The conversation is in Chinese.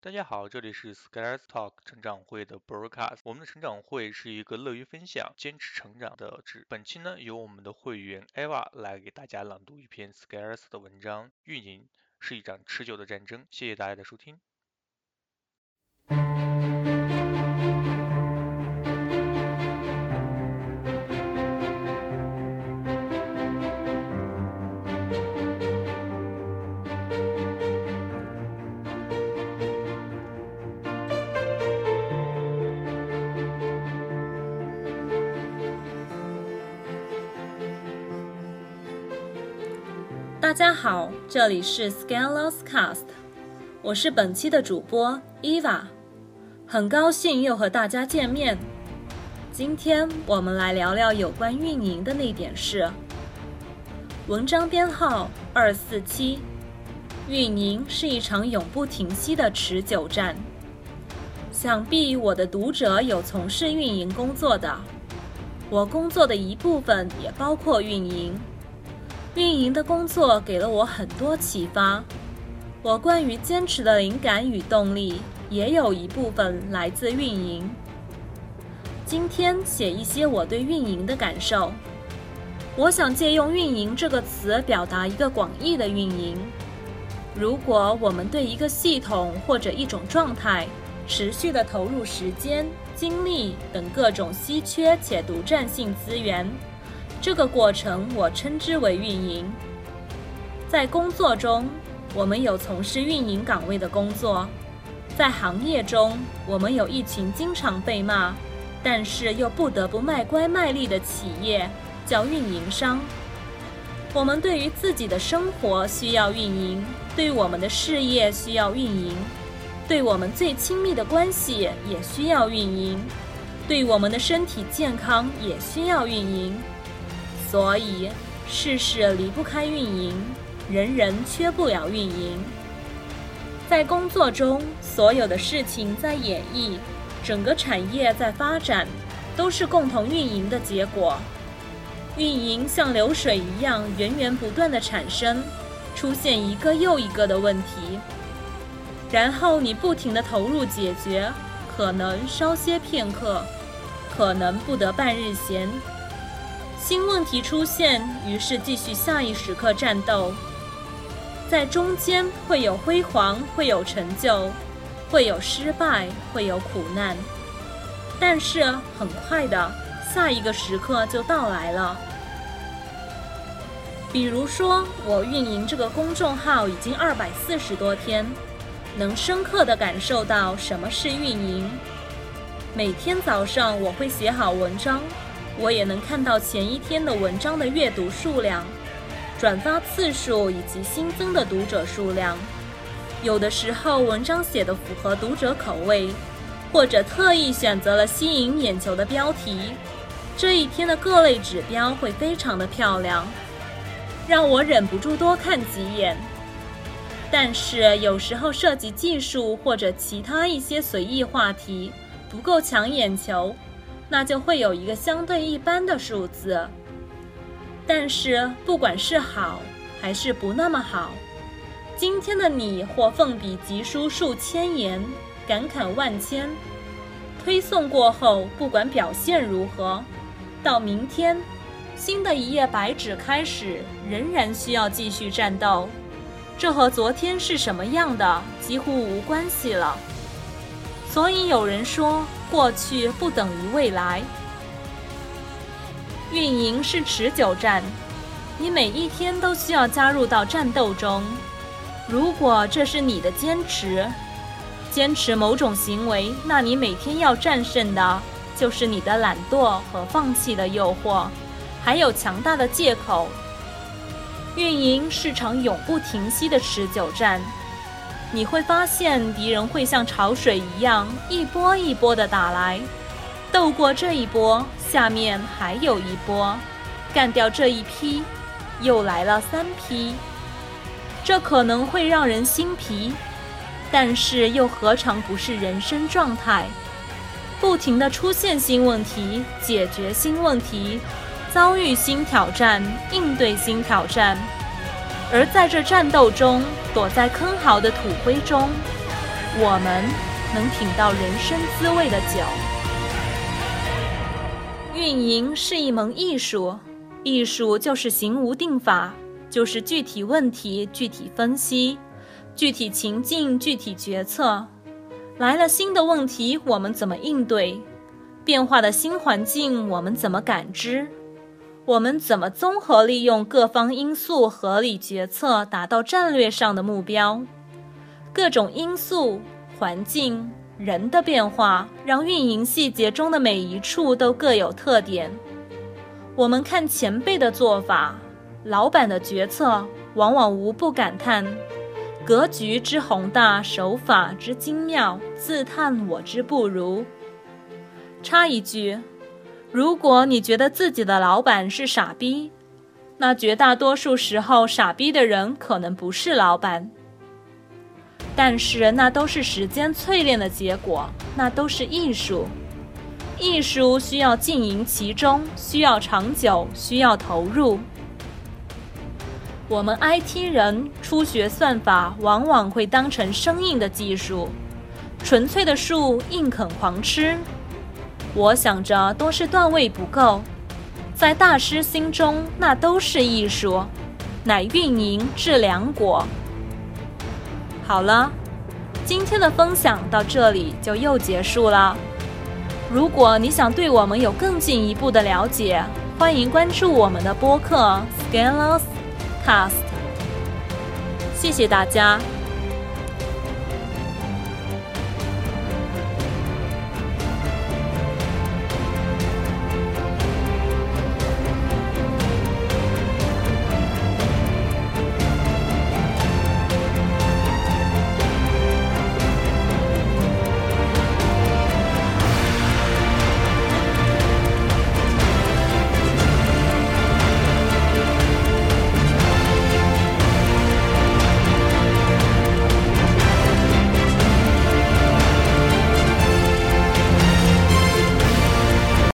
大家好，这里是 Scars Talk 成长会的 Broadcast。我们的成长会是一个乐于分享、坚持成长的。本期呢，由我们的会员 Eva 来给大家朗读一篇 Scars 的文章。运营是一场持久的战争。谢谢大家的收听。大家好，这里是 Scaleless Cast，我是本期的主播 Eva，很高兴又和大家见面。今天我们来聊聊有关运营的那点事。文章编号二四七，运营是一场永不停息的持久战。想必我的读者有从事运营工作的，我工作的一部分也包括运营。运营的工作给了我很多启发，我关于坚持的灵感与动力也有一部分来自运营。今天写一些我对运营的感受，我想借用“运营”这个词表达一个广义的运营。如果我们对一个系统或者一种状态持续的投入时间、精力等各种稀缺且独占性资源。这个过程我称之为运营。在工作中，我们有从事运营岗位的工作；在行业中，我们有一群经常被骂，但是又不得不卖乖卖力的企业，叫运营商。我们对于自己的生活需要运营，对我们的事业需要运营，对我们最亲密的关系也需要运营，对我们的身体健康也需要运营。所以，事事离不开运营，人人缺不了运营。在工作中，所有的事情在演绎，整个产业在发展，都是共同运营的结果。运营像流水一样源源不断的产生，出现一个又一个的问题，然后你不停的投入解决，可能稍歇片刻，可能不得半日闲。新问题出现，于是继续下一时刻战斗。在中间会有辉煌，会有成就，会有失败，会有苦难。但是很快的，下一个时刻就到来了。比如说，我运营这个公众号已经二百四十多天，能深刻的感受到什么是运营。每天早上我会写好文章。我也能看到前一天的文章的阅读数量、转发次数以及新增的读者数量。有的时候文章写的符合读者口味，或者特意选择了吸引眼球的标题，这一天的各类指标会非常的漂亮，让我忍不住多看几眼。但是有时候涉及技术或者其他一些随意话题，不够抢眼球。那就会有一个相对一般的数字，但是不管是好还是不那么好，今天的你或奋笔疾书数千言，感慨万千，推送过后，不管表现如何，到明天，新的一页白纸开始，仍然需要继续战斗，这和昨天是什么样的几乎无关系了。所以有人说。过去不等于未来，运营是持久战，你每一天都需要加入到战斗中。如果这是你的坚持，坚持某种行为，那你每天要战胜的就是你的懒惰和放弃的诱惑，还有强大的借口。运营是场永不停息的持久战。你会发现，敌人会像潮水一样一波一波的打来，斗过这一波，下面还有一波，干掉这一批，又来了三批。这可能会让人心疲，但是又何尝不是人生状态？不停的出现新问题，解决新问题，遭遇新挑战，应对新挑战。而在这战斗中，躲在坑壕的土灰中，我们能品到人生滋味的酒。运营是一门艺术，艺术就是行无定法，就是具体问题具体分析，具体情境具体决策。来了新的问题，我们怎么应对？变化的新环境，我们怎么感知？我们怎么综合利用各方因素，合理决策，达到战略上的目标？各种因素、环境、人的变化，让运营细节中的每一处都各有特点。我们看前辈的做法，老板的决策，往往无不感叹。格局之宏大，手法之精妙，自叹我之不如。插一句，如果你觉得自己的老板是傻逼，那绝大多数时候，傻逼的人可能不是老板。但是那都是时间淬炼的结果，那都是艺术。艺术需要经营其中，需要长久，需要投入。我们 IT 人初学算法，往往会当成生硬的技术，纯粹的树硬啃狂吃。我想着都是段位不够，在大师心中那都是艺术，乃运营致良果。好了，今天的分享到这里就又结束了。如果你想对我们有更进一步的了解，欢迎关注我们的播客 Scalers Cast。谢谢大家。